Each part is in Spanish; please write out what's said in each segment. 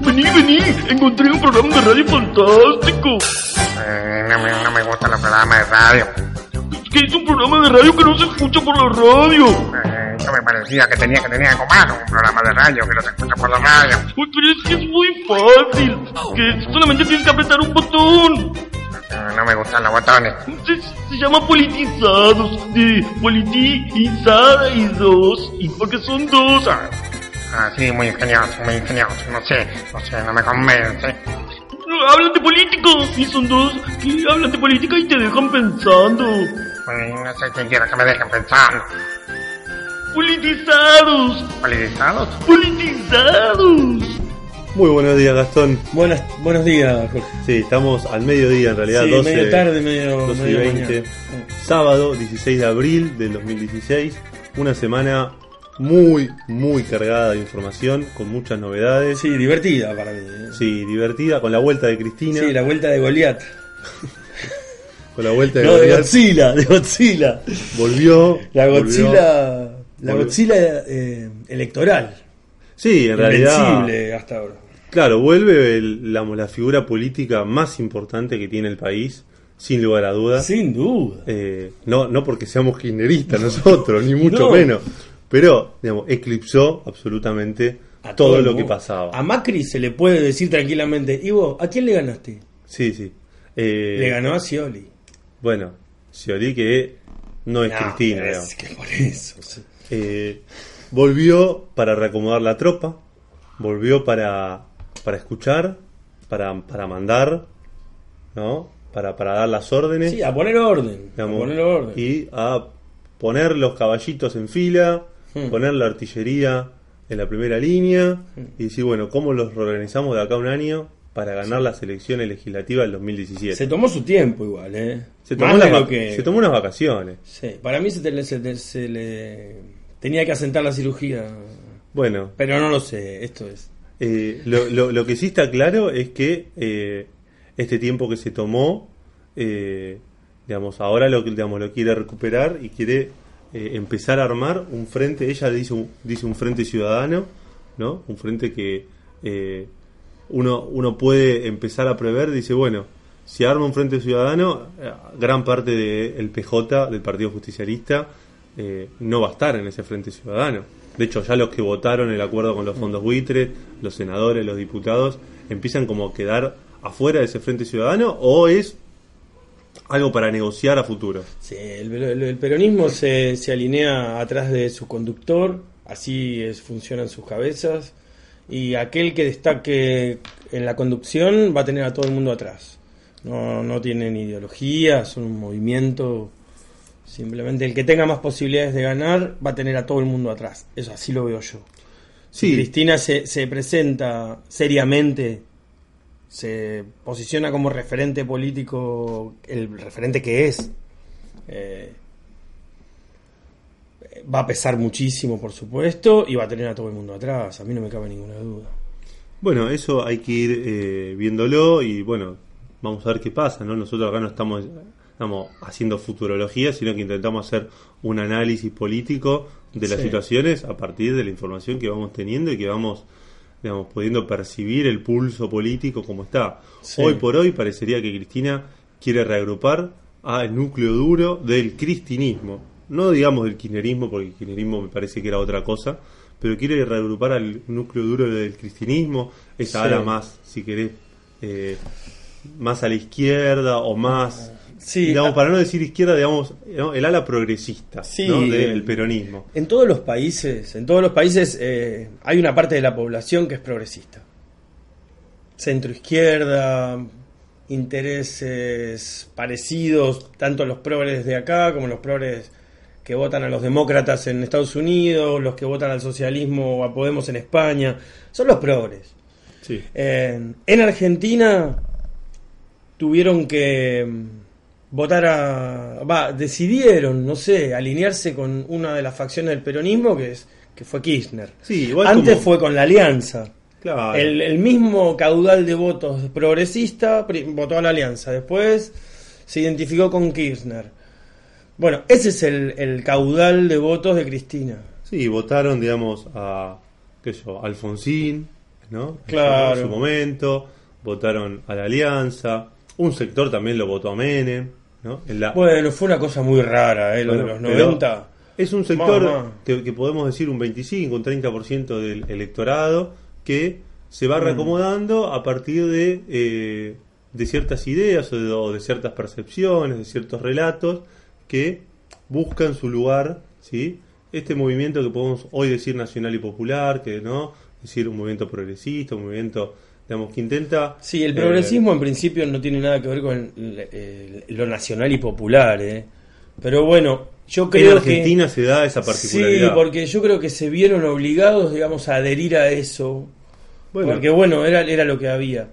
Vení, vení, encontré un programa de radio fantástico. Eh, no, me, no me gustan los programas de radio. Es que es un programa de radio que no se escucha por la radio. Eh, eso me parecía que tenía que tener algo malo, un programa de radio que no se escucha por la radio. Uy, pero es que es muy fácil. Que solamente tienes que apretar un botón. Eh, no me gustan los botones. Se, se llama politizados. De politizados. Y porque son dos. Ah, sí, muy ingenioso, muy ingenioso. No sé, no sé, no me convence. Hablan de política. Y son dos que hablan de política y te dejan pensando. Pues, no sé quién quiera que me dejen pensando. Politizados. ¿Politizados? Politizados. Muy buenos días, Gastón. Buenas, buenos días, Jorge. Sí, estamos al mediodía en realidad, Sí, 12, medio tarde, medio, 12 y medio 20. mañana. Sábado 16 de abril del 2016. Una semana muy, muy cargada de información, con muchas novedades. Sí, divertida para mí. ¿eh? Sí, divertida, con la vuelta de Cristina. Sí, la vuelta de Goliat. Con la vuelta de No, de. Godzilla, de Godzilla. Volvió. La volvió. Godzilla, la Volvió. Godzilla eh, electoral. Sí, en realidad. Hasta ahora. Claro, vuelve el- la, la figura política más importante que tiene el país, sin lugar a dudas. Sin duda. Eh, no, no porque seamos kirchneristas nosotros, ni mucho No. menos. Pero, digamos, eclipsó absolutamente A todo lo que pasaba. A Macri se le puede decir tranquilamente, ¿y vos, a quién le ganaste? Sí, sí. Eh, Le ganó a Scioli. Bueno, Scioli que no es No, Cristina, es que por eso. Eh, volvió para reacomodar la tropa, volvió para, para escuchar, para, para mandar, ¿no? Para, para dar las órdenes. Sí, a poner orden. digamos, a poner orden. y a poner los caballitos en fila, Hmm. poner la artillería en la primera línea y decir, bueno, ¿cómo los reorganizamos de acá a un año para ganar las elecciones legislativas del 2017? Se tomó su tiempo igual, ¿eh? Se tomó, que- se tomó unas vacaciones. Sí, para mí se, te- se te- se le tenía que asentar la cirugía, Bueno, pero no lo sé, esto es. eh, lo, lo- lo que sí está claro es que eh, este tiempo que se tomó, eh, digamos, ahora lo, que- digamos, lo quiere recuperar y quiere eh, empezar a armar un frente, ella dice un, dice un frente ciudadano, ¿no? Un frente que eh, uno, uno puede empezar a prever, dice, bueno, si arma un frente ciudadano, eh, gran parte del PJ, del Partido Justicialista, eh, no va a estar en ese frente ciudadano. De hecho, ya los que votaron el acuerdo con los fondos buitres, los senadores, los diputados, empiezan como a quedar afuera de ese frente ciudadano o es algo para negociar a futuro. Sí, el, el- el peronismo se, se alinea atrás de su conductor, así es, funcionan sus cabezas, y aquel que destaque en la conducción va a tener a todo el mundo atrás. No, no tienen ideología, son un movimiento. Simplemente el que tenga más posibilidades de ganar va a tener a todo el mundo atrás. Eso así lo veo yo. Si Sí, Cristina se, se presenta seriamente, se posiciona como referente político, el referente que es, eh, va a pesar muchísimo, por supuesto, y va a tener a todo el mundo atrás. A mí no me cabe ninguna duda. Bueno, eso hay que ir eh, viéndolo y bueno, vamos a ver qué pasa, ¿no? Nosotros acá no estamos, estamos haciendo futurología, sino que intentamos hacer un análisis político de las Sí. situaciones a partir de la información que vamos teniendo y que vamos, digamos, pudiendo percibir el pulso político como está. Sí. Hoy por hoy parecería que Cristina quiere reagrupar al núcleo duro del cristinismo. No digamos del kirchnerismo, porque el kirchnerismo me parece que era otra cosa, pero quiere reagrupar al núcleo duro del cristinismo, esa Sí. ala más, si querés, eh, más a la izquierda o más, Sí, digamos, para no decir izquierda, digamos, el ala progresista Sí, ¿no? del peronismo. En todos los países, en todos los países eh, hay una parte de la población que es progresista. Centro izquierda, intereses parecidos, tanto los progres de acá como los progres que votan a los demócratas en Estados Unidos, los que votan al socialismo o a Podemos en España, son los progres. Sí. Eh, en Argentina tuvieron que mm, votar a. Va, decidieron, no sé, alinearse con una de las facciones del peronismo que, es, que fue Kirchner. Sí, igual Antes como- fue con la Alianza. Claro. El, el mismo caudal de votos progresista votó a la Alianza. Después se identificó con Kirchner. Bueno, ese es el, el caudal de votos de Cristina. Sí, votaron, digamos, a, qué yo, Alfonsín, ¿no? Claro. En su momento, votaron a la Alianza, un sector también lo votó a Menem, ¿no? En la, Bueno, fue una cosa muy rara, ¿eh? Lo Bueno, de los pero 90. Es un sector que, que podemos decir un 25, un 30% del electorado que se Mm. va reacomodando a partir de, eh, de ciertas ideas o de, o de ciertas percepciones, de ciertos relatos que buscan su lugar, ¿sí? Este movimiento que podemos hoy decir nacional y popular, que no, decir un movimiento progresista, un movimiento, digamos, que intenta... Sí, el eh, progresismo en principio no tiene nada que ver con el- lo nacional y popular, ¿eh? Pero bueno, yo en creo Argentina que... se da esa Sí, particularidad. porque yo creo que se vieron obligados, digamos, a adherir a eso. Bueno. Porque bueno, era, era lo que había.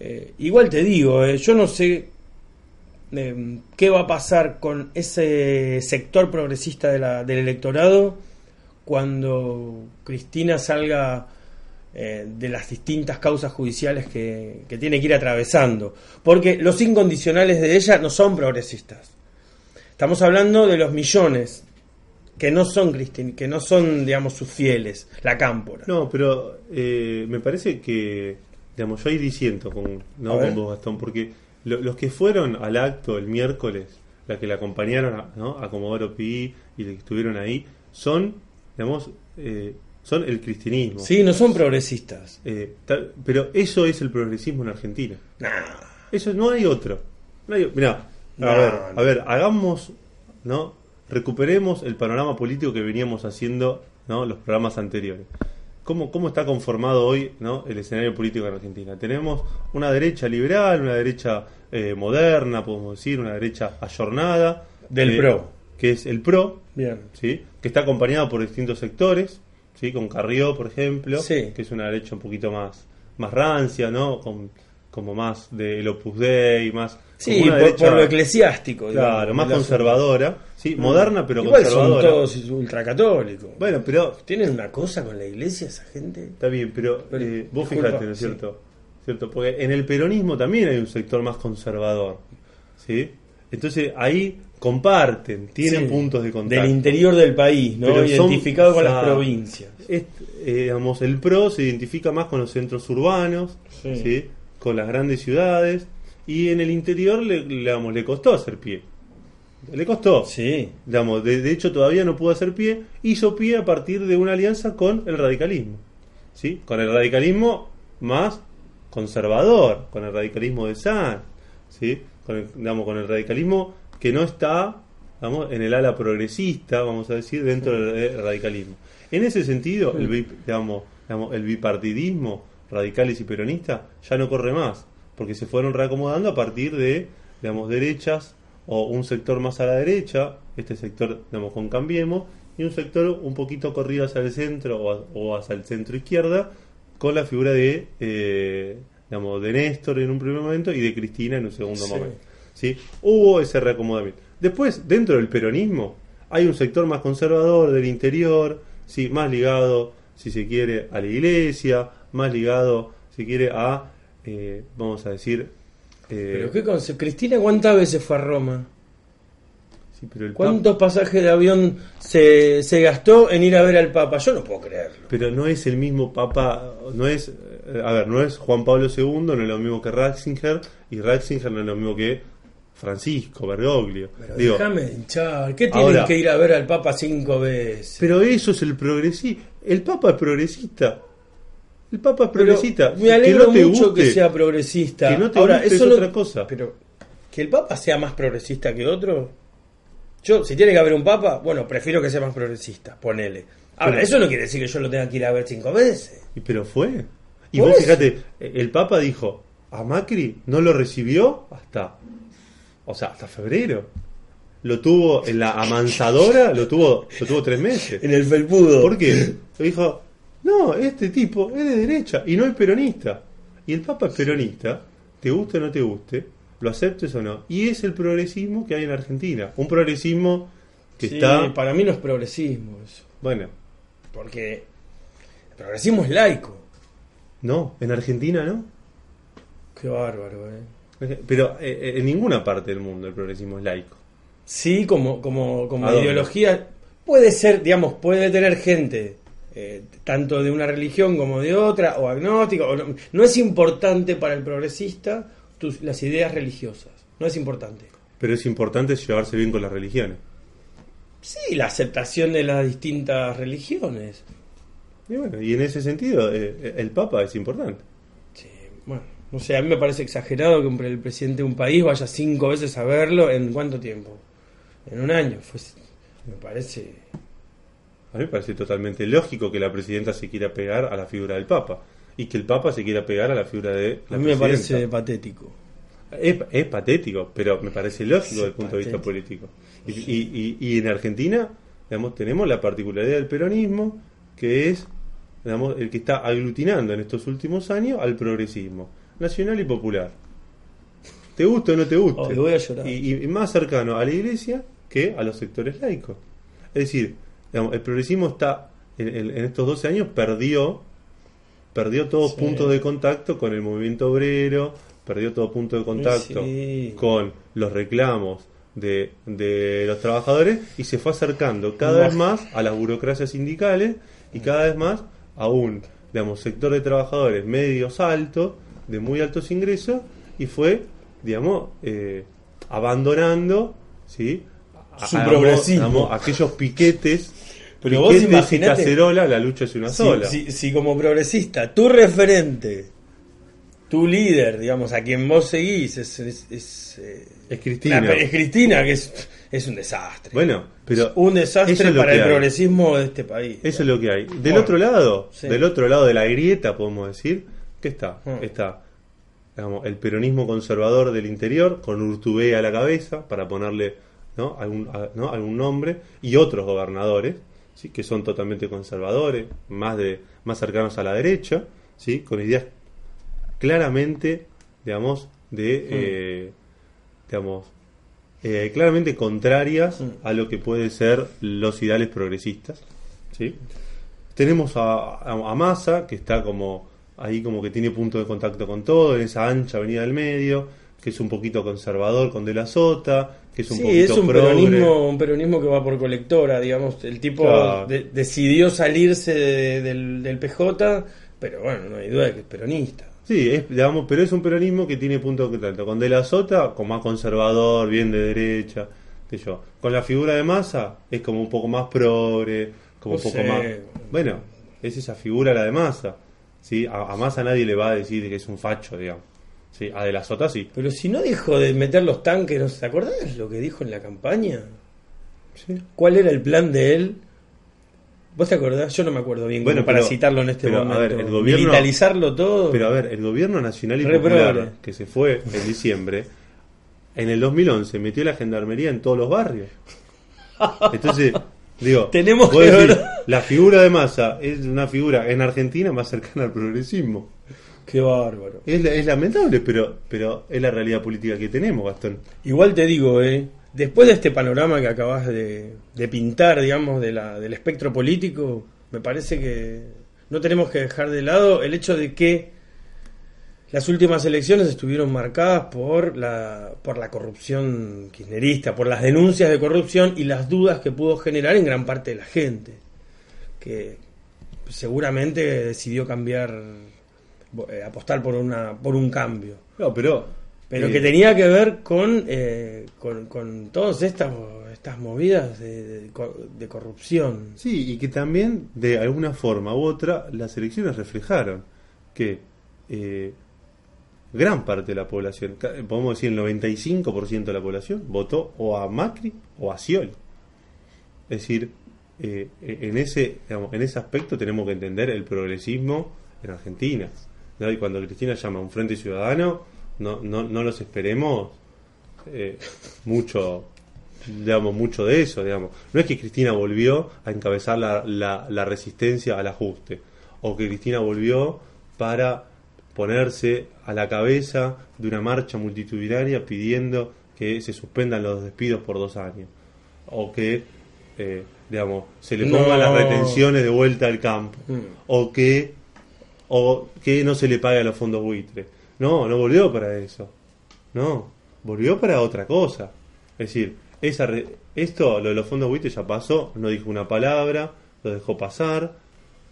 Eh, igual te digo, eh, yo no sé eh, qué va a pasar con ese sector progresista de la- del electorado cuando Cristina salga eh, de las distintas causas judiciales que, que tiene que ir atravesando. Porque los incondicionales de ella no son progresistas. Estamos hablando de los millones que no son que no son, digamos, sus fieles, la cámpora. No, pero eh, me parece que, digamos, yo ahí disiento con, no con vos, Gastón, porque lo- los que fueron al acto el miércoles, la que la acompañaron a, ¿no? a Comodoro Pi y que estuvieron ahí, son, digamos, eh, son el cristianismo. Sí, no son progresistas. Eh, tal- pero eso es el progresismo en Argentina. Nah. Eso no hay otro. No hay, mirá, a ver, no. a ver, hagamos, ¿no? Recuperemos el panorama político que veníamos haciendo, ¿no? Los programas anteriores. ¿Cómo, cómo está conformado hoy, ¿no? El escenario político en Argentina? Tenemos una derecha liberal, una derecha eh, moderna, podemos decir, una derecha ayornada. Del eh, PRO. Que es el PRO, Bien. ¿sí? que está acompañado por distintos sectores, ¿sí? con Carrió, por ejemplo, Sí. que es una derecha un poquito más, más rancia, ¿no? Con, como más del Opus Dei, más... Sí, por, derecha- por lo eclesiástico. Claro, más conservadora, sí, asunto. moderna pero Igual son conservadora. todos ultracatólicos. Bueno, pero ¿Tienen una cosa con la iglesia esa gente? está bien, pero, Pero, eh, vos disculpa, fijate, ¿no es sí. cierto? ¿Cierto? Porque en el peronismo también hay un sector más conservador, ¿sí? Entonces ahí comparten, tienen Sí, puntos de contacto. Del interior del país, ¿no? Pero son- Identificado con o sea, las provincias. Es, eh, digamos, el PRO se identifica más con los centros urbanos, Sí. ¿sí? con las grandes ciudades, y en el interior le, le- digamos, le costó hacer pie. Le costó. Sí. Digamos, de, de hecho, todavía no pudo hacer pie. Hizo pie a partir de una alianza con el radicalismo. ¿sí? Con el radicalismo más conservador, con el radicalismo de San. ¿sí? Con, el, digamos, con el radicalismo que no está digamos, en el ala progresista, vamos a decir, dentro del eh, radicalismo. En ese sentido, el, digamos, digamos, el bipartidismo radicales y peronistas ya no corre más, porque se fueron reacomodando a partir de digamos, derechas o un sector más a la derecha, este sector digamos, con Cambiemos, y un sector un poquito corrido hacia el centro o, a- o hacia el centro izquierda, con la figura de, eh, digamos, de Néstor en un primer momento y de Cristina en un segundo Sí. momento. ¿Sí? Hubo ese reacomodamiento. Después, dentro del peronismo, hay un sector más conservador del interior, ¿sí? más ligado, si se quiere, a la iglesia, más ligado, si quiere, a, eh, vamos a decir... eh, Pero qué conce- Cristina, ¿cuántas veces fue a Roma? sí, pero el ¿Cuántos pasajes de avión se, se gastó en ir a ver al Papa? Yo no puedo creerlo. pero no es el mismo papa, no es, eh, a ver, no es Juan Pablo II, no es lo mismo que Ratzinger, y Ratzinger no es lo mismo que Francisco Bergoglio. Pero Digo, déjame hinchar. ¿Qué tienen ahora- que ir a ver al Papa cinco veces? pero eso es el progresista. El papa es progresista. El papa es Pero progresista. me alegro que no te mucho guste, que sea progresista. que no te Ahora, guste eso es otra cosa. Pero que el Papa sea más progresista que otro. Yo, si tiene que haber un Papa, bueno, prefiero que sea más progresista. Ponele. Ahora, Pero- eso no quiere decir que yo lo tenga que ir a ver cinco veces. Pero fue. Y vos eso. fíjate, el Papa dijo, a Macri no lo recibió hasta, o sea, hasta febrero. Lo tuvo en la amansadora, lo tuvo, lo tuvo tres meses. En el felpudo. ¿Por qué? Dijo, no, este tipo es de derecha y no es peronista. Y el Papa es peronista, te guste o no te guste, lo aceptes o no. Y es el progresismo que hay en Argentina. Un progresismo que Sí, está, para mí no es progresismo eso. bueno, Porque el progresismo es laico. no, en Argentina no. Qué bárbaro, eh. Pero eh, en ninguna parte del mundo el progresismo es laico. Sí, como, como, como ideología. Puede ser, digamos, puede tener gente eh, tanto de una religión como de otra, o agnóstico. o no, no es importante para el progresista tus, las ideas religiosas. No es importante. Pero es importante llevarse bien con las religiones. Sí, la aceptación de las distintas religiones. Y bueno, y en ese sentido, eh, el Papa es importante. Sí, bueno, no sé, a mí me parece exagerado que el presidente de un país vaya cinco veces a verlo en cuánto tiempo. En un año. Fue, me parece. A mí me parece totalmente lógico que la presidenta se quiera pegar a la figura del Papa y que el Papa se quiera pegar a la figura de la a mí me parece patético. Es, es patético, pero me parece lógico desde el punto de vista político. Y, y- y- y en Argentina, digamos, tenemos la particularidad del peronismo, que es digamos, el que está aglutinando en estos últimos años al progresismo, nacional y popular. ¿Te gusta o no te gusta? Oh, voy a llorar. Y, y más cercano a la iglesia que a los sectores laicos. Es decir, digamos, el progresismo está, en, en- en estos 12 años, perdió perdió todos Sí. puntos de contacto con el movimiento obrero, perdió todo punto de contacto Sí. con los reclamos de, de los trabajadores y se fue acercando cada vez más a las burocracias sindicales y cada vez más a un digamos, sector de trabajadores medios altos, de muy altos ingresos, y fue, digamos, eh, abandonando ¿sí? A- Su a- progresismo. digamos, aquellos piquetes, Pero vos piquetes y imaginate- cacerola, la lucha es una Si, sola. si- si como progresista, tu referente, tu líder, digamos, a quien vos seguís, es, es, es, eh, Es Cristina. la- es Cristina, que es, es un desastre. Bueno, pero un desastre es para el hay. progresismo de este país. Eso es lo que hay. Del Bueno, otro lado, sí. del otro lado de la grieta, podemos decir, ¿qué está? Mm. Está digamos, el peronismo conservador del interior, con Urtubey a la cabeza, para ponerle ¿no? Algún, a- ¿no? algún nombre, y otros gobernadores, ¿sí? que son totalmente conservadores, más, de, más cercanos a la derecha, ¿sí? con ideas claramente, digamos, de, eh, digamos, eh, claramente contrarias a lo que pueden ser los ideales progresistas, ¿sí? Tenemos a, a, a Massa, que está como ahí como que tiene punto de contacto con todo, en esa ancha avenida del medio, que es un poquito conservador con De la Sota, que es un sí, poquito es un peronismo, un peronismo que va por colectora, digamos. El tipo Claro. de- decidió salirse de- del, del PJ, pero bueno, no hay duda de que es peronista. Sí, es, digamos, pero es un peronismo que tiene punto de contacto con De la Sota, como más conservador, bien de derecha, qué sé yo. Con la figura de Massa es como un poco más progre, como un poco sé. más... Bueno, es esa figura la de Massa. ¿Sí? A, a Massa nadie le va a decir que es un facho, digamos. ¿sí? A De la Sota sí. Pero si no dijo de meter los tanques, ¿no ¿te acordás lo que dijo en la campaña? Sí. ¿Cuál era el plan de él? ¿Vos te acordás? Yo no me acuerdo bien Bueno, para citarlo en este pero, a momento. ver, el gobierno- Militarizarlo todo. Pero a ver, el gobierno nacional y Re popular que se fue en diciembre, en el 2011 metió la gendarmería en todos los barrios. Entonces, digo, Tenemos que ver- la figura de Massa es una figura en Argentina más cercana al progresismo. Qué bárbaro. Es, la- es lamentable, pero, pero es la realidad política que tenemos, Gastón. Igual te digo, eh, después de este panorama que acabas de, de pintar, digamos, de la, del espectro político, me parece que no tenemos que dejar de lado el hecho de que las últimas elecciones estuvieron marcadas por la, por la corrupción kirchnerista, por las denuncias de corrupción y las dudas que pudo generar en gran parte de la gente, que seguramente decidió cambiar, eh, apostar por, una, por un cambio. No, pero. Pero eh, que tenía que ver con, eh, con, con todas estas, estas movidas de, de co- de corrupción. Sí, y que también, de alguna forma u otra, las elecciones reflejaron que eh, gran parte de la población, podemos decir el 95% de la población, votó o a Macri o a Scioli. Es decir, eh, en, ese, digamos, en ese aspecto tenemos que entender el progresismo en Argentina. ¿no? Y cuando Cristina llama a un Frente Ciudadano, no, no, no los esperemos eh, mucho digamos mucho de eso digamos no es que Cristina volvió a encabezar la, la, la resistencia al ajuste o que Cristina volvió para ponerse a la cabeza de una marcha multitudinaria pidiendo que se suspendan los despidos por dos años. O que eh, digamos se le No. pongan las retenciones de vuelta al campo. Mm. o que o que no se le pague a los fondos buitres. No no volvió para eso. No volvió para otra cosa. Es decir esa re- esto lo de los fondos buitres ya pasó no dijo una palabra lo dejó pasar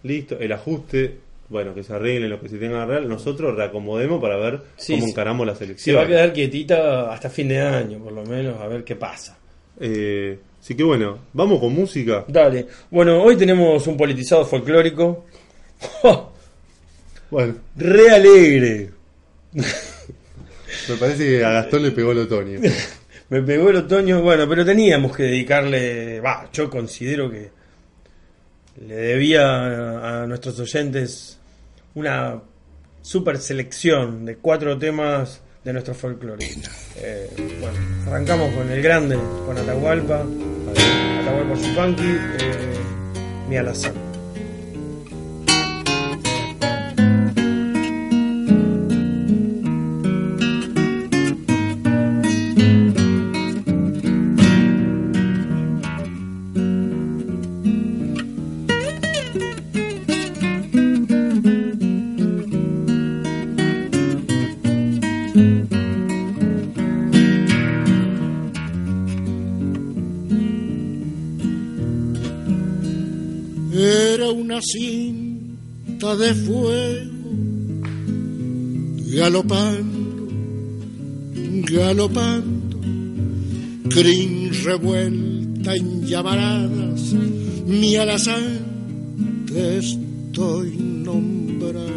listo, el ajuste, bueno, que se arregle lo que se tenga que arreglar, nosotros reacomodemos para ver Sí, cómo encaramos la Se selección. va a quedar quietita hasta fin de año, por lo menos, a ver qué pasa. Eh, así que bueno, vamos con música. Dale. Bueno, hoy tenemos un politizado folclórico. Bueno, Re alegre. me parece que a Gastón le pegó el otoño. Me pegó el otoño, bueno, pero teníamos que dedicarle, va, yo considero que le debía a, a nuestros oyentes una super selección de cuatro temas de nuestro folclore. Eh, bueno, arrancamos con el grande, con Atahualpa, Atahualpa Yupanqui, eh, Mi Alazán. De fuego, galopando, galopando, crin revuelta en llamaradas, mi alazán te estoy nombrando.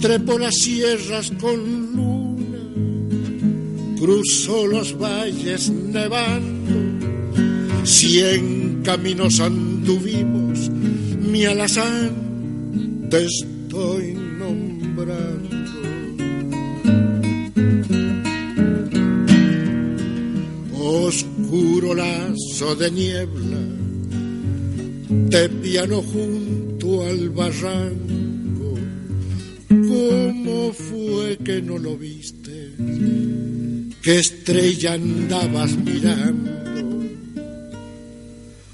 Trepo las sierras con luna, cruzó los valles nevando, cien caminos anduvimos, mi alazán te estoy nombrando. Oscuro lazo de niebla, te piano junto al barranco, ¿cómo fue que no lo viste? ¿Qué estrella andabas mirando?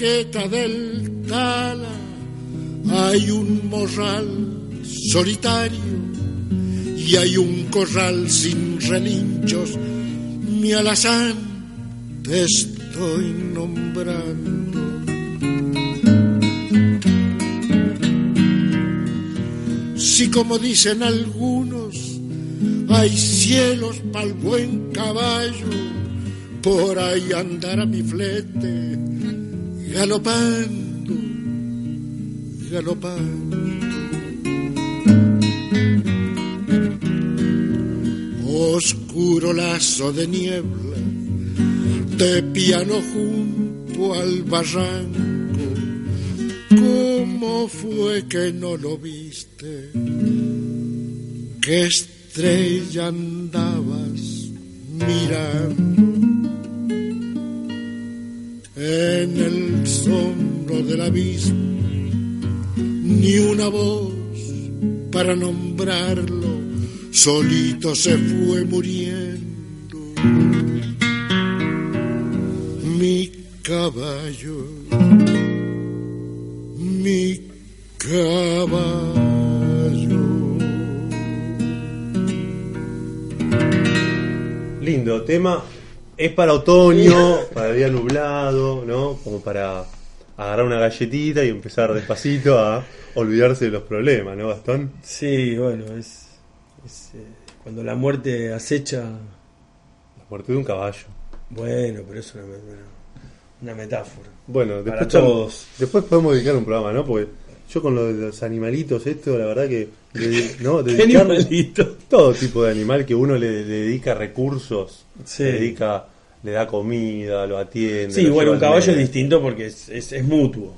Una horqueta del Tala hay un morral solitario y hay un corral sin relinchos. Mi alazán te estoy nombrando. Si como dicen algunos, hay cielos pa'l buen caballo, por ahí andará mi flete, galopando, galopando. Oscuro lazo de niebla, de piano junto al barranco, ¿cómo fue que no lo viste? ¿Qué estrella andabas mirando? En el sombro del abismo, ni una voz para nombrarlo, solito se fue muriendo. Mi caballo, mi caballo. Lindo tema. Es para otoño, para día nublado, ¿no? Como para agarrar una galletita y empezar despacito a olvidarse de los problemas, ¿no, Gastón? Sí, bueno, es, es, eh, cuando la muerte acecha, La muerte de un caballo. bueno, pero es una, una- metáfora. Bueno, Para después, todos. después podemos dedicar un programa, ¿no? Porque yo con lo de los animalitos, esto, la verdad que. de- ¿no? Animalito. todo tipo de animal que uno le, le dedica recursos, Sí. le dedica, le da comida, lo atiende. Sí, lo bueno, un al caballo es distinto porque es, es, es mutuo.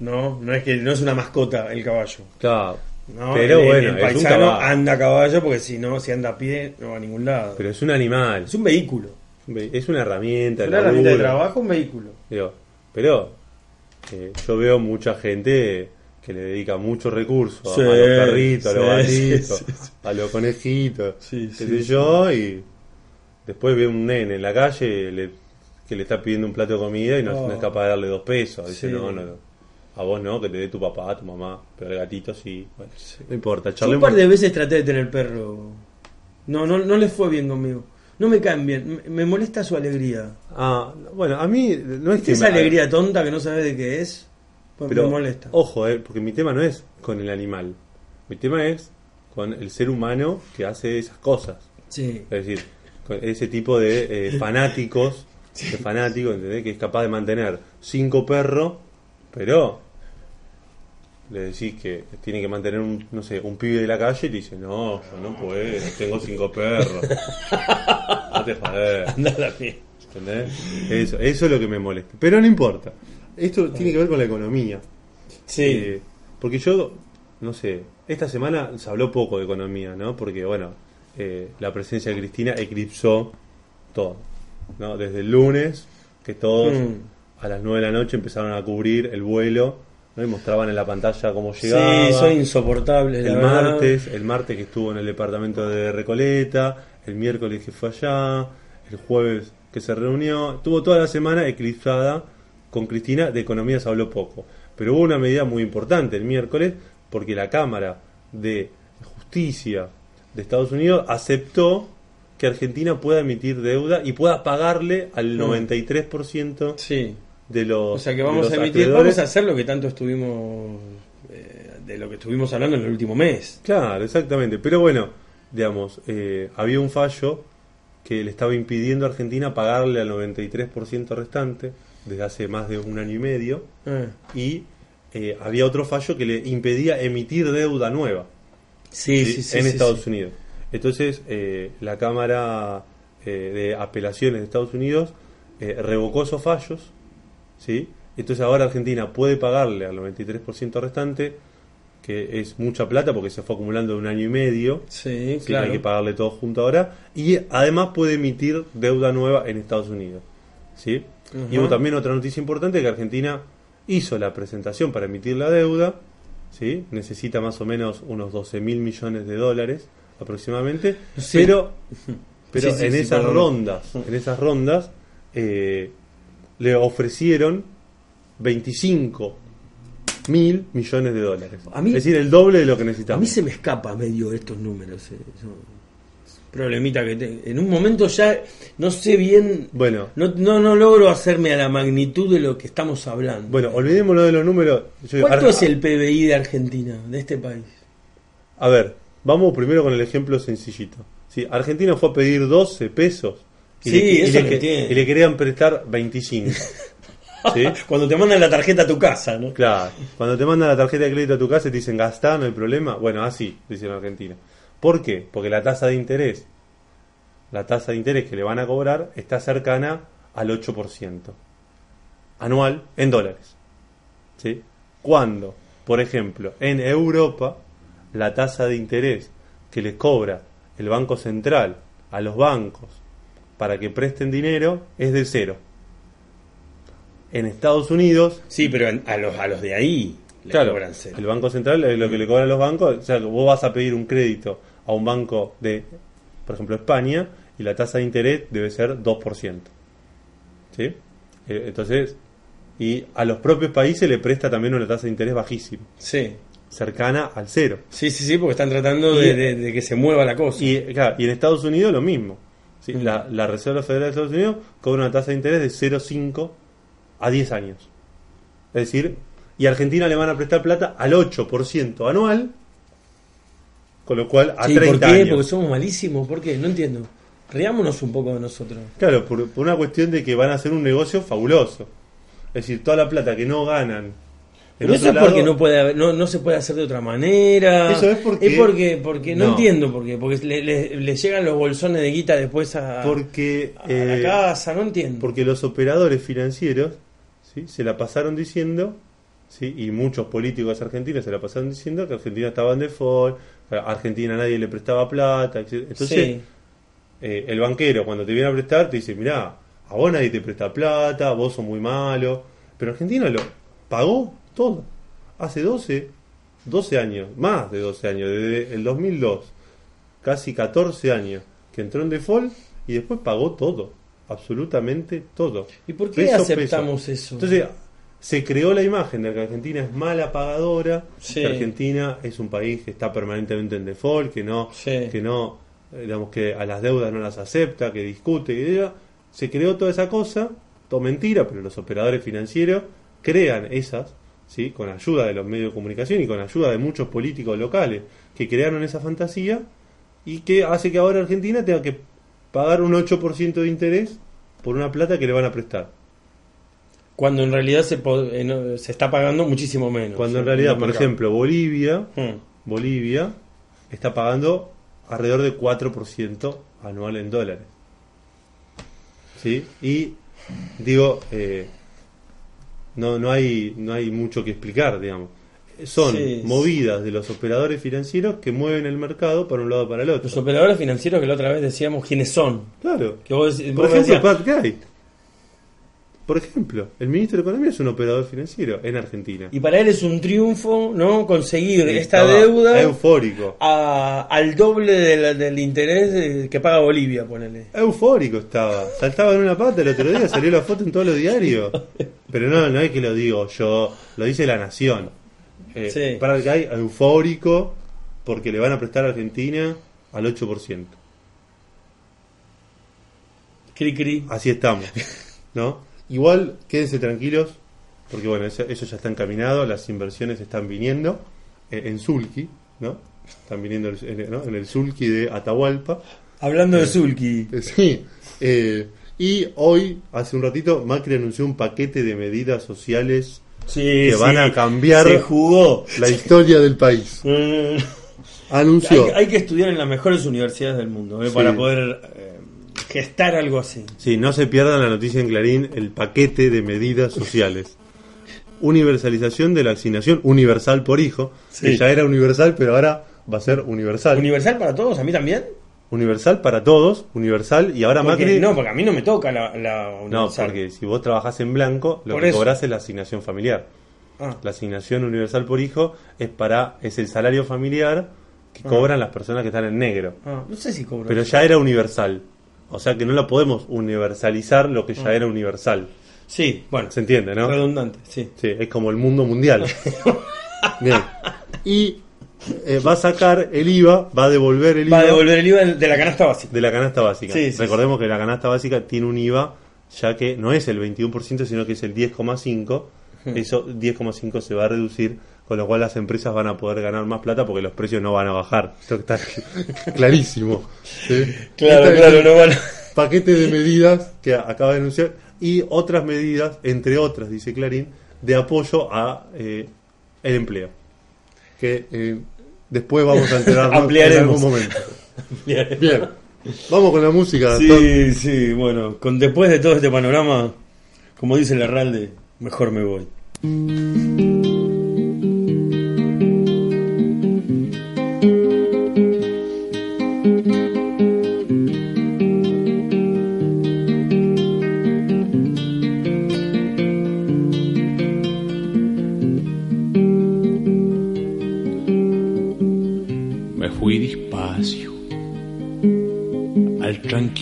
No, no es que no es una mascota el caballo. Claro. No, pero el, bueno, el es un paisano caballo. anda a caballo porque si no, si anda a pie, no va a ningún lado. Pero es un animal. es un vehículo. Es una herramienta. Una herramienta de trabajo, un vehículo. Digo, pero eh, yo veo mucha gente que le dedica muchos recursos Sí, a los perritos, a los sí, gatitos, sí, sí. a los conejitos, Sí, qué sí, sé sí. yo, y después ve un nene en la calle le- que le está pidiendo un plato de comida y no, Oh. no es capaz de darle dos pesos. Dice, Sí. no, no, no. A vos no, que te dé tu papá, tu mamá, pero al gatito sí. Bueno, Sí. no importa, Yo un par de veces traté de tener perro. No, no, no les fue bien conmigo. No me caen bien. Me, molesta su alegría. Ah, bueno, a mí no es que Esa me- alegría tonta que no sabes de qué es. pues Pero, me molesta. Ojo, eh, porque mi tema no es con el animal. Mi tema es con el ser humano que hace esas cosas. Sí. Es decir, ese tipo de eh, fanáticos, de fanáticos, ¿entendés? Que es capaz de mantener cinco perros, pero le decís que tiene que mantener un, no sé, un pibe de la calle y te dice, no, yo no puedo, tengo cinco perros. No te joder. Eso, eso es lo que me molesta. Pero no importa. Esto tiene que ver con la economía. Sí. Eh, porque yo, no sé, esta semana se habló poco de economía, ¿no? Porque, bueno, eh, la presencia de Cristina eclipsó todo, ¿no? Desde el lunes, que todos Mm. a las 9 de la noche empezaron a cubrir el vuelo, ¿no? Y mostraban en la pantalla cómo llegaba. Sí, son insoportables. el la verdad. martes, el martes que estuvo en el departamento de Recoleta, el miércoles que fue allá, el jueves que se reunió, tuvo toda la semana eclipsada con Cristina, de economía se habló poco, pero hubo una medida muy importante el miércoles porque la Cámara de Justicia de Estados Unidos aceptó que Argentina pueda emitir deuda y pueda pagarle al Mm. 93% Sí. de los O sea que vamos a emitir, acreedores. vamos a hacer lo que tanto estuvimos, eh, de lo que estuvimos hablando en el último mes. Claro, exactamente. Pero bueno, digamos, eh, había un fallo que le estaba impidiendo a Argentina pagarle al 93% restante desde hace más de un año y medio Ah. y eh, había otro fallo que le impedía emitir deuda nueva Sí, ¿sí? sí, en Estados. Unidos. Entonces, eh, la Cámara eh, de Apelaciones de Estados Unidos eh, revocó esos fallos, ¿sí? Entonces ahora Argentina puede pagarle al 93% restante, que es mucha plata porque se fue acumulando de un año y medio, Sí, Sí, claro. hay que pagarle todo junto ahora. Y además puede emitir deuda nueva en Estados Unidos. ¿sí? Y hubo también otra noticia importante que Argentina hizo la presentación para emitir la deuda. ¿Sí? Necesita más o menos unos 12 mil millones de dólares aproximadamente. Sí. Pero, pero Sí, sí, en esas rondas, en esas rondas, eh, le ofrecieron 25 mil millones de dólares. A mí- es decir, el doble de lo que A necesitamos. mí se me escapa medio estos números. eh, yo- problemita que te- en un momento ya no sé bien, Bueno, no, no, no logro hacerme a la magnitud de lo que estamos hablando. Bueno, olvidémonos de los números. Yo ¿Cuánto es el PBI de Argentina, de este país? A ver, vamos primero con el ejemplo sencillito. Si Argentina fue a pedir 12 pesos y, Sí, le, y eso le lo que- entiendo. y le querían prestar 25. ¿Sí? Cuando te mandan la tarjeta a tu casa, ¿no? Claro, cuando te mandan la tarjeta de crédito a tu casa y te dicen gastar, no hay problema. Bueno, así, dicen en Argentina. ¿Por qué? Porque la tasa de interés, la tasa de interés que le van a cobrar está cercana al 8% anual en dólares. ¿Sí? Cuando, por ejemplo, en Europa, la tasa de interés que les cobra el Banco Central a los bancos para que presten dinero es de cero. En Estados Unidos Sí, pero a los, a los de ahí le Claro, cobran cero. el Banco Central es lo que le cobran los bancos. O sea, vos vas a pedir un crédito a un banco de, por ejemplo, España, y la tasa de interés debe ser 2%. ¿Sí? Eh, Entonces, y a los propios países le presta también una tasa de interés bajísima, Sí. cercana al cero. Sí, sí, sí, porque están tratando Y- de, de- de que se mueva la cosa. Y, claro, y en Estados Unidos lo mismo. ¿sí? Mm. La, la Reserva Federal de Estados Unidos cobra una tasa de interés de 0,5 a 10 años. Es decir, y a Argentina le van a prestar plata al 8% anual, con lo cual a Sí, 30 ¿Por qué? años. Porque somos malísimos. ¿Por qué? No entiendo. Riámonos un poco de nosotros. Claro, por, por una cuestión de que van a hacer un negocio fabuloso. Es decir, toda la plata que no ganan. Pero eso es porque lado- no puede haber- no, no se puede hacer de otra manera. Eso es porque- Es porque, porque no, No. entiendo por qué. Porque le, le- le llegan los bolsones de guita después a, Porque, a la eh, casa, no entiendo. porque los operadores financieros ¿sí? se la pasaron diciendo ¿sí? y muchos políticos argentinos se la pasaron diciendo que Argentina estaba en default, a Argentina nadie le prestaba plata, etc. Entonces, Sí. eh, el banquero cuando te viene a prestar te dice, mirá, a vos nadie te presta plata, vos sos muy malo, pero Argentina lo pagó todo. Hace 12, 12 años, más de 12 años, desde el 2002, casi 14 años, que entró en default y después pagó todo, absolutamente todo. ¿Y por qué Peso aceptamos peso. eso? Entonces, se creó la imagen de que Argentina es mala pagadora, Sí. que Argentina es un país que está permanentemente en default, que no, Sí. que no, eh, digamos que a las deudas no las acepta, que discute, que se creó toda esa cosa, todo mentira, pero los operadores financieros crean esas, ¿sí? con ayuda de los medios de comunicación y con ayuda de muchos políticos locales que crearon esa fantasía y que hace que ahora Argentina tenga que pagar un 8% de interés por una plata que le van a prestar. Cuando en realidad se, eh, se está pagando muchísimo menos. Cuando en realidad, por ejemplo, Bolivia, Hmm. Bolivia está pagando alrededor de 4% anual en dólares. ¿Sí? Y digo, eh, no, no, hay, no hay mucho que explicar, digamos. Son Sí. movidas de los operadores financieros que mueven el mercado para un lado para el otro. Los operadores financieros que la otra vez decíamos quiénes son. Claro. Que vos, Por vos ejemplo, decías- Pat Guy. Por ejemplo, el ministro de Economía es un operador financiero en Argentina. y para él es un triunfo no conseguir esta deuda Eufórico. a- al doble de la- del interés que paga Bolivia, ponele. Eufórico estaba. Saltaba en una pata el otro día, salió la foto en todos los diarios. Pero no, no es que lo digo yo, lo dice la nación. Eh, Sí. Para que hay eufórico porque le van a prestar a Argentina al 8%. Cri cri. Así estamos. ¿No? Igual, quédense tranquilos, porque bueno, eso, eso ya está encaminado, las inversiones están viniendo eh, en Zulki, ¿no? Están viniendo en, ¿no? en el Zulki de Atahualpa. Hablando de Zulki. Eh, Sí. eh, y hoy, hace un ratito, Macri anunció un paquete de medidas sociales Sí, que sí. van a cambiar Se jugó. la historia del país. Anunció. Hay, hay que estudiar en las mejores universidades del mundo eh, Sí. para poder gestar algo así. Sí, no se pierdan la noticia en Clarín, el paquete de medidas sociales. Universalización de la asignación universal por hijo, Sí. que ya era universal, pero ahora va a ser universal. ¿Universal para todos? ¿A mí también? universal para todos, universal, y ahora Porque- Macri... no, porque a mí no me toca la, la No, porque si vos trabajás en blanco, lo Por que eso. cobrás es la asignación familiar. Ah, La asignación universal por hijo es para es el salario familiar que Ah. cobran las personas que están en negro. ah, no sé si cobro. Pero ya era universal. O sea que no lo podemos universalizar lo que ya Ah. era universal. Sí, bueno. ¿Se entiende, no? Redundante, sí. Sí, es como el mundo mundial. Bien. Y eh, va a sacar el IVA, va a devolver el Va a IVA devolver el IVA de la canasta básica. de la canasta básica. Sí, sí, Recordemos que la canasta básica tiene un IVA ya que no es el 21%, sino que es el 10,5%. Eso 10,5 se va a reducir, con lo cual las empresas van a poder ganar más plata porque los precios no van a bajar. Esto está clarísimo. ¿sí? Claro, Este es claro, el no van a- Paquete de medidas que acaba de anunciar y otras medidas, entre otras, dice Clarín, de apoyo a eh, el empleo. Que eh, después vamos a enterarnos en Ampliaremos. algún momento. Bien, vamos con la música. Sí, sí, bueno, con después de todo este panorama, como dice la Ralde, mejor me voy.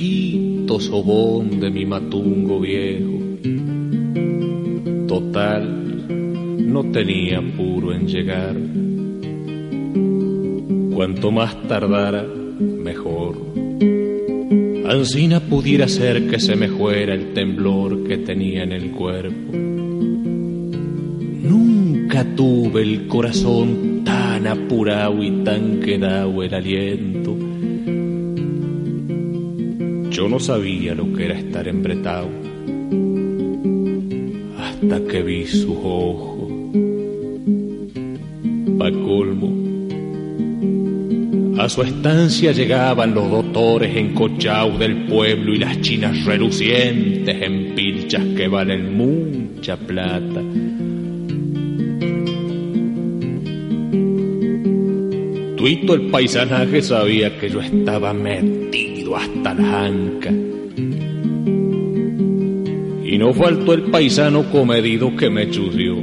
Tranquilo sobón de mi matungo viejo. Total, no tenía apuro en llegar. Cuanto más tardara, mejor. Ansina pudiera ser que se me fuera el temblor que tenía en el cuerpo. Nunca tuve el corazón tan apurado y tan quedado el aliento. Yo no sabía lo que era estar embretado hasta que vi sus ojos. Pa' colmo. A su estancia llegaban los doctores encochados del pueblo y las chinas relucientes en pilchas que valen mucha plata. Tuito el paisanaje sabía que yo estaba metido hasta la anca. Y no faltó el paisano comedido que me churrió.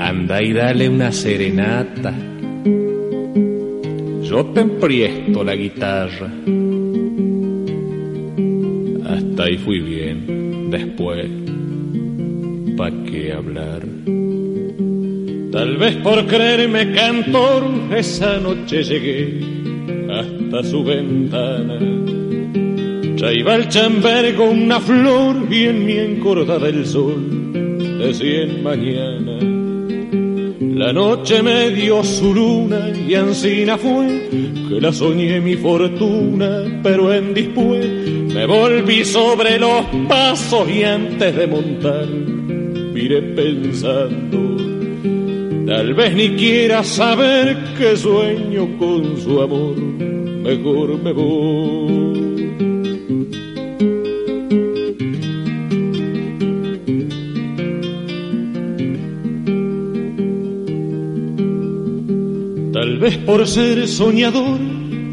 Anda y dale una serenata. Yo te empriesto la guitarra. Hasta ahí fui bien. Después, ¿pa' qué hablar? Tal vez por creerme cantor, esa noche llegué hasta su ventana. Iba el chambergo una flor y en mi encordada el sol decía en mañana. La noche me dio su luna y ansina fue que la soñé mi fortuna, pero en después me volví sobre los pasos y antes de montar miré pensando Tal vez ni quiera saber que sueño con su amor, mejor me voy. Tal vez por ser soñador,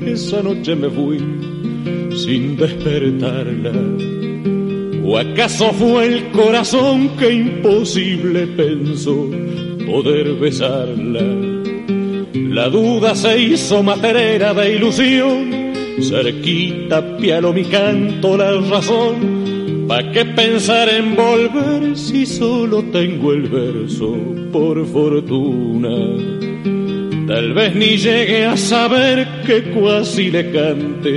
esa noche me fui sin despertarla. ¿O acaso fue el corazón que imposible pensó poder besarla? La duda se hizo materera de ilusión, cerquita piano mi canto la razón. ¿Pa' qué pensar en volver si solo tengo el verso por fortuna? Tal vez ni llegue a saber que cuasi le cante,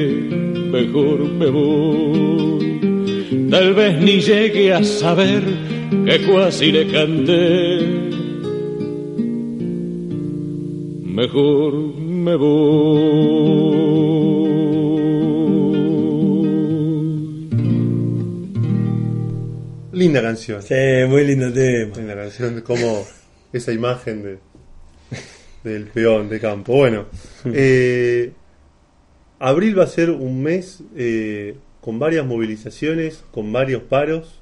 mejor me voy. Tal vez ni llegue a saber que cuasi le cante, mejor me voy. Linda canción. Sí, muy lindo tema. Linda canción, como esa imagen de del peón de campo. Bueno, eh, abril va a ser un mes eh, con varias movilizaciones, con varios paros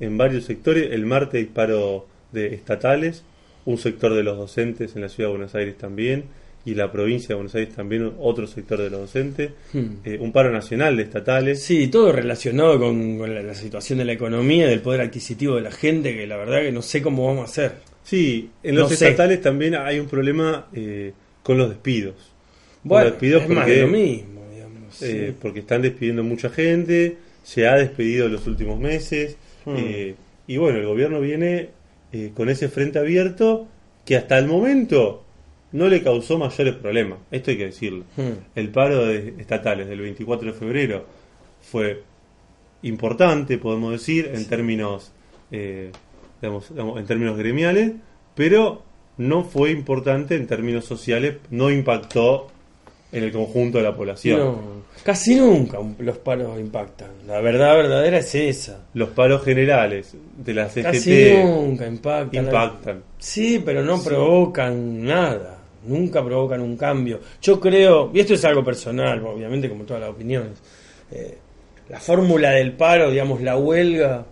en varios sectores. El martes hay paro de estatales, un sector de los docentes en la ciudad de Buenos Aires también, y la provincia de Buenos Aires también otro sector de los docentes. Hmm. Eh, un paro nacional de estatales. Sí, todo relacionado con, con la, la situación de la economía, del poder adquisitivo de la gente, que la verdad que no sé cómo vamos a hacer. Sí, en los No sé. estatales también hay un problema eh, con los despidos. Bueno, los despidos es más porque- de lo mismo, digamos. eh, sí. porque están despidiendo mucha gente, se ha despedido en los últimos meses, Hmm. eh, y bueno, el gobierno viene eh, con ese frente abierto que hasta el momento no le causó mayores problemas, esto hay que decirlo. Hmm. El paro de estatales del 24 de febrero fue importante, podemos decir, en términos, eh, digamos, digamos, en términos gremiales, pero no fue importante en términos sociales, no impactó en el conjunto de la población. No, casi nunca un- los paros impactan. La verdad verdadera es esa. Los paros generales de la Casi CGT nunca impactan. impactan. Sí, pero no provocan nada. Nunca provocan un cambio. Yo creo, y esto es algo personal, obviamente, como todas las opiniones. eh, la fórmula del paro, digamos, la huelga,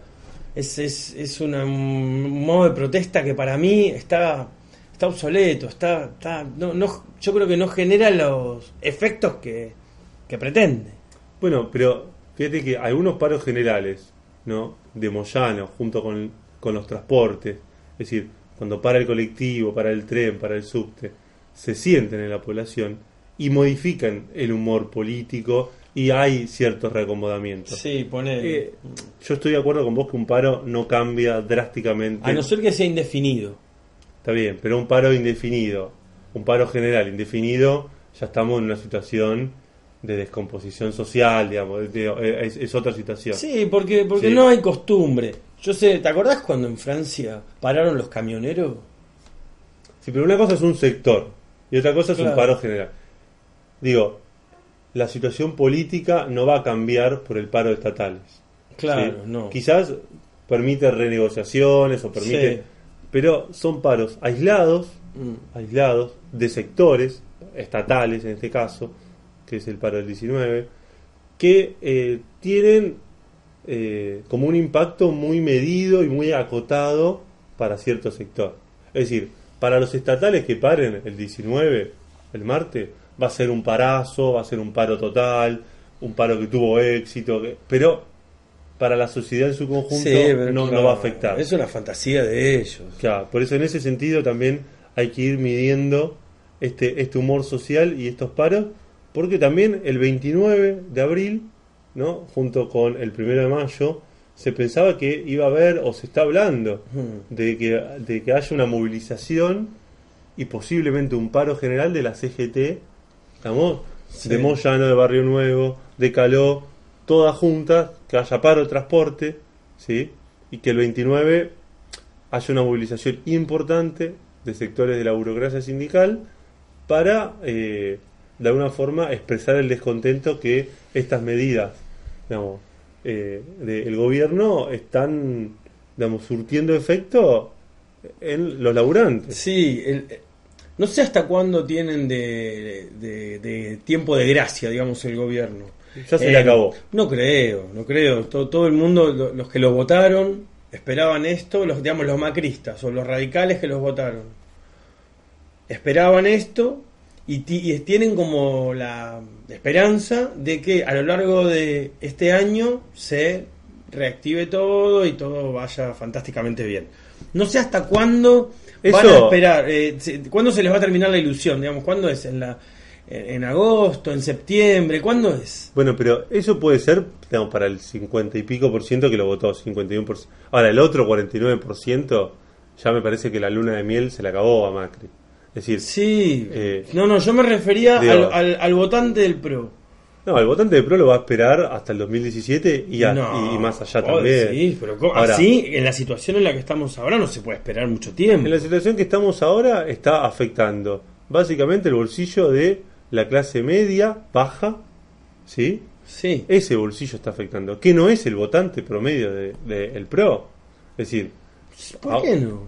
es, es, es una- un modo de protesta que para mí está, está obsoleto. Está, está, no, no, yo creo que no genera los efectos que, que pretende. Bueno, pero fíjate que algunos paros generales, ¿no? De Moyano, junto con, con los transportes, es decir, cuando para el colectivo, para el tren, para el subte, se sienten en la población y modifican el humor político y hay ciertos reacomodamientos. Sí, pone. Eh, yo estoy de acuerdo con vos que un paro no cambia drásticamente. a no ser que sea indefinido. Está bien, pero un paro indefinido, un paro general indefinido, ya estamos en una situación de descomposición social, digamos, es, es otra situación. Sí, porque, porque Sí. no hay costumbre. Yo sé, ¿te acordás cuando en Francia pararon los camioneros? Sí, pero una cosa es un sector y otra cosa es Claro. un paro general. Digo, la situación política no va a cambiar por el paro de estatales. Claro, ¿sí? no. Quizás permite renegociaciones o permite... Sí. Pero son paros aislados, Mm. aislados, de sectores, estatales en este caso, que es el paro del 19, que eh, tienen eh, como un impacto muy medido y muy acotado para cierto sector. Es decir, para los estatales que paren el 19, el martes, va a ser un parazo, va a ser un paro total, un paro que tuvo éxito, que- pero para la sociedad en su conjunto Sí, no, va a afectar. Es una fantasía de ellos. Claro, por eso en ese sentido también hay que ir midiendo este, este humor social y estos paros, porque también el 29 de abril, ¿no? junto con el 1 de mayo, se pensaba que iba a haber, o se está hablando, Hmm. de que, de que haya una movilización y posiblemente un paro general de la CGT, Sí. de Moyano, de Barrio Nuevo, de Caló, todas juntas, que haya paro de transporte, ¿sí? y que el 29 haya una movilización importante de sectores de la burocracia sindical para, eh, de alguna forma, expresar el descontento que estas medidas digamos, eh, del gobierno están digamos, surtiendo efecto en los laburantes. Sí, el- eh, no sé hasta cuándo tienen de, de- de tiempo de gracia, digamos, el gobierno. Ya se Eh, le acabó. No creo, no creo. Todo, todo el mundo, lo- los que lo votaron, esperaban esto, los, digamos, los macristas o los radicales que los votaron. Esperaban esto y, y tienen como la esperanza de que a lo largo de este año se reactive todo y todo vaya fantásticamente bien. No sé hasta cuándo van a Eso- esperar, eh, se- cuándo se les va a terminar la ilusión, digamos, cuándo es en la en, agosto, en septiembre, ¿cuándo es? Bueno, pero eso puede ser digamos, para el 50 y pico por ciento que lo votó, 51%. Ahora, el otro 49 por ciento, ya me parece que la luna de miel se le acabó a Macri. Es decir, Sí, Eh, no, no, yo me refería digo- al, al- al votante del PRO. no, el votante de PRO lo va a esperar hasta el 2017 y, a- No, y- más allá vos también. decís, pero. Ahora, así, en la situación en la que estamos ahora, no se puede esperar mucho tiempo. En la situación que estamos ahora está afectando básicamente el bolsillo de la clase media, baja, ¿sí? Sí, Ese bolsillo está afectando, que no es el votante promedio del de, el PRO. Es decir, ¿por qué no?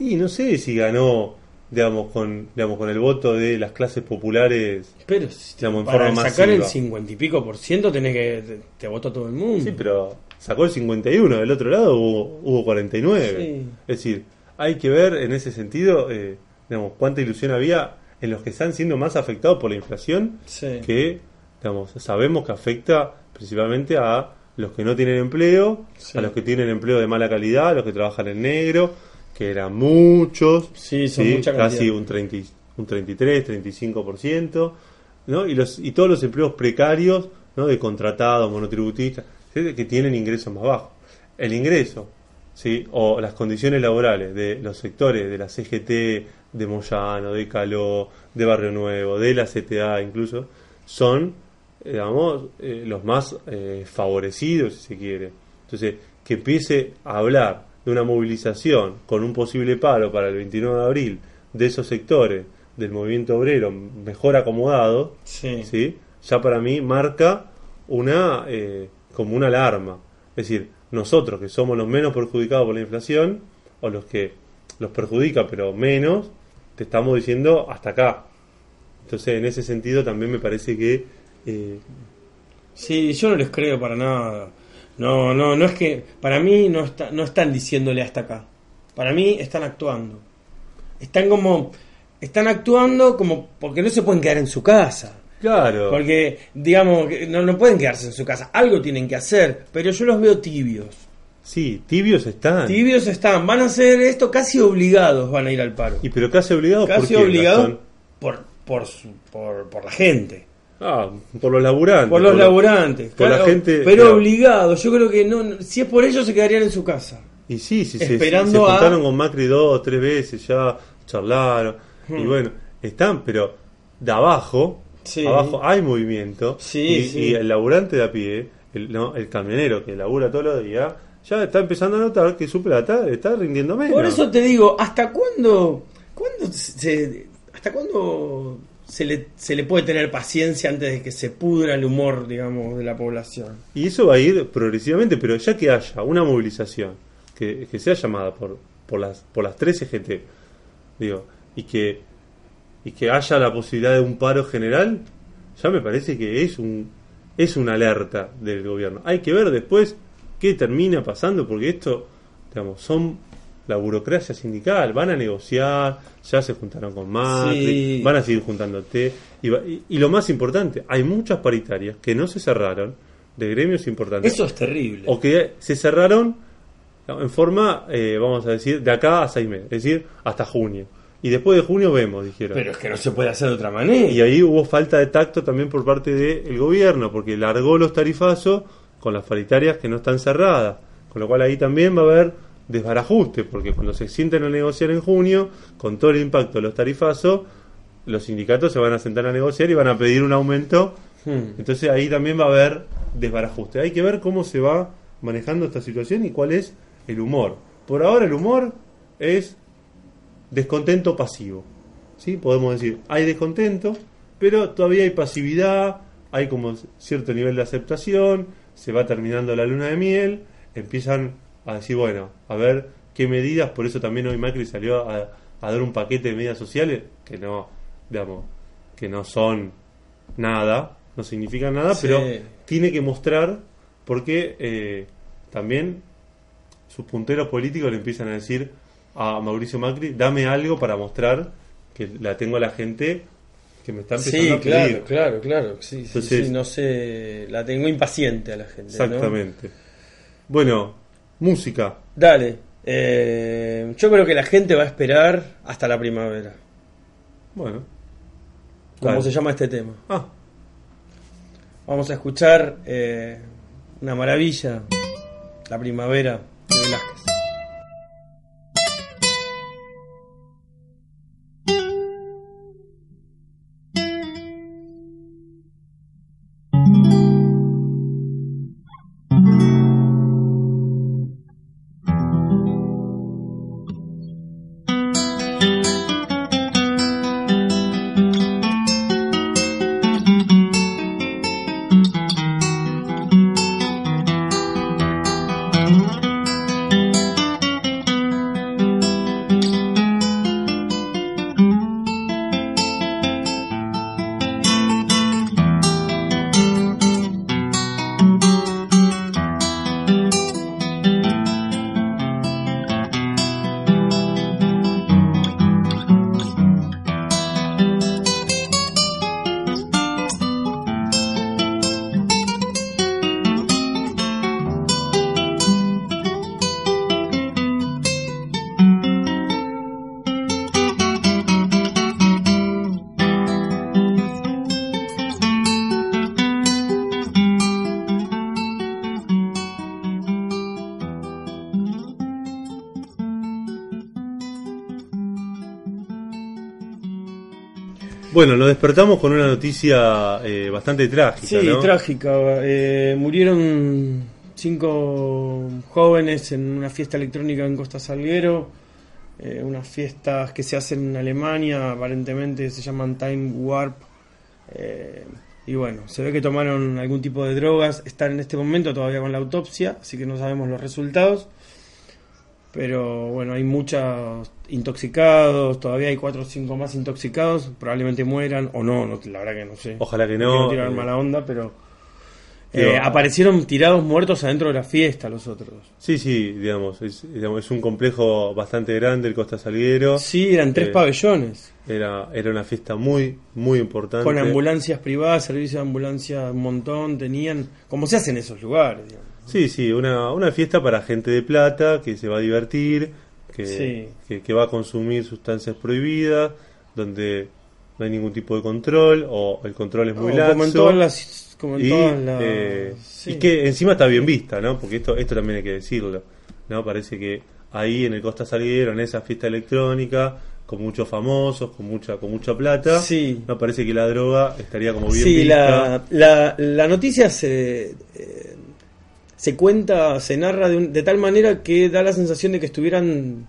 y no sé si ganó, digamos, con, digamos, con el voto de las clases populares. Pero si te- Digamos, en para forma sacar el masiva. 50 y pico por ciento tenés que te, te votó todo el mundo. Sí, pero sacó el 51, del otro lado hubo, hubo 49. Sí. Es decir, hay que ver en ese sentido, eh, digamos, cuánta ilusión había en los que están siendo más afectados por la inflación, Sí. que, digamos, sabemos que afecta principalmente a los que no tienen empleo, Sí. a los que tienen empleo de mala calidad, a los que trabajan en negro, que eran muchos, Sí, son mucha cantidad. casi un, 30, y- un 33, 35%, ¿no? y, los, y todos los empleos precarios ¿no? de contratados, monotributistas, ¿sí? que tienen ingresos más bajos. El ingreso ¿sí? o las condiciones laborales de los sectores de la CGT, de Moyano, de Caló, de Barrio Nuevo, de la CTA incluso, son, eh, digamos, eh, los más eh, favorecidos, si se quiere. Entonces, que empiece a hablar de una movilización con un posible paro para el 29 de abril de esos sectores del movimiento obrero mejor acomodados, Sí. ¿sí? ya para mí marca una eh, como una alarma. Es decir, nosotros que somos los menos perjudicados por la inflación, o los que los perjudica pero menos, te estamos diciendo hasta acá. Entonces, en ese sentido también me parece que eh, Sí, yo no les creo para nada. No, no, no es que para mí no está, no están diciéndole hasta acá. Para mí están actuando. Están como están actuando como porque no se pueden quedar en su casa. claro, Porque digamos no, no pueden quedarse en su casa. Algo tienen que hacer, pero yo los veo tibios. sí, tibios están. Tibios están, van a hacer esto casi obligados, van a ir al paro. Y pero casi obligados Casi ¿por qué, obligados por por, su- por por la gente. Ah, por los laburantes. Por los por laburantes. por la gente- pero claro. obligados. Yo creo que no, si es por ellos se quedarían en su casa. Y sí, sí, se- Esperando se, juntaron con Macri dos, tres veces, ya charlaron. Y Hmm. bueno, están, pero de abajo, Sí. abajo hay movimiento. Sí, y, sí. y el laburante de a pie, el, no, el camionero que labura todos los días, ya está empezando a notar que su plata está rindiendo menos. Por eso te digo, ¿hasta cuándo, cuándo se, hasta cuándo se le, se le puede tener paciencia antes de que se pudra el humor, digamos, de la población? Y eso va a ir progresivamente, pero ya que haya una movilización que, que sea llamada por, por las por las tres EGT, digo, y que y que haya la posibilidad de un paro general, ya me parece que es un es una alerta del gobierno. Hay que ver después qué termina pasando, porque esto, digamos, son la burocracia sindical, van a negociar, ya se juntaron con Macri, Sí. van a seguir juntándote. Y, va- y- y lo más importante, hay muchas paritarias que no se cerraron de gremios importantes. Eso es terrible. o que se cerraron en forma, eh, vamos a decir, de acá a seis meses, es decir, hasta junio. Y después de junio vemos, dijeron. Pero es que no se puede hacer de otra manera. Y ahí hubo falta de tacto también por parte del gobierno, porque largó los tarifazos con las paritarias que no están cerradas. Con lo cual ahí también va a haber desbarajuste, porque cuando se sienten a negociar en junio, con todo el impacto de los tarifazos, los sindicatos se van a sentar a negociar y van a pedir un aumento. Hmm. Entonces ahí también va a haber desbarajuste. Hay que ver cómo se va manejando esta situación y cuál es el humor. Por ahora el humor es descontento pasivo. ¿sí? Podemos decir, hay descontento, pero todavía hay pasividad, hay como cierto nivel de aceptación, se va terminando la luna de miel, empiezan a decir, bueno, a ver qué medidas, por eso también hoy Macri salió a, a dar un paquete de medidas sociales que no, digamos, que no son nada, no significan nada, Sí. pero tiene que mostrar porque eh, también sus punteros políticos le empiezan a decir a Mauricio Macri, dame algo para mostrar que la tengo a la gente que me está empezando Sí, a pedir. claro, claro, claro. Sí, sí, Entonces- sí, no sé, la tengo impaciente a la gente. ¿no? Exactamente. Bueno, música. Dale. eh, yo creo que la gente va a esperar hasta la primavera. Bueno. ¿Cómo Dale. se llama este tema? Ah, Vamos a escuchar eh, una maravilla, La primavera de Velázquez. Bueno, nos despertamos con una noticia eh, bastante trágica, Sí, ¿no? trágica. eh, murieron cinco jóvenes en una fiesta electrónica en Costa Salguero. eh, unas fiestas que se hacen en Alemania, aparentemente se llaman Time Warp. eh, y bueno, se ve que tomaron algún tipo de drogas. Están en este momento todavía con la autopsia, así que no sabemos los resultados. Pero bueno, hay muchos intoxicados, todavía hay cuatro o cinco más intoxicados, probablemente mueran o no, no la verdad que no sé. Ojalá que No no. tirar mala onda, pero Digo, eh, aparecieron tirados muertos adentro de la fiesta los otros. Sí, sí, digamos es, digamos, es un complejo bastante grande el Costa Salguero. Sí, eran tres Eh, pabellones, Era, era una fiesta muy, muy importante. con ambulancias privadas, servicio de ambulancia un montón, tenían, como se hace en esos lugares, digamos. Sí, sí, una, una fiesta para gente de plata que se va a divertir, que, Sí. que, que va a consumir sustancias prohibidas, donde no hay ningún tipo de control o el control es muy laxo. como en todas las, como en y, todas las- eh, sí. y que encima está bien vista, ¿no? Porque esto, esto también hay que decirlo, ¿no? Parece que ahí en el Costa Salguero, en esa fiesta electrónica, con muchos famosos, con mucha, con mucha plata, Sí. no parece que la droga estaría como bien Sí, vista. la, la, la noticia se, eh, se cuenta, se narra de, un- de tal manera que da la sensación de que estuvieran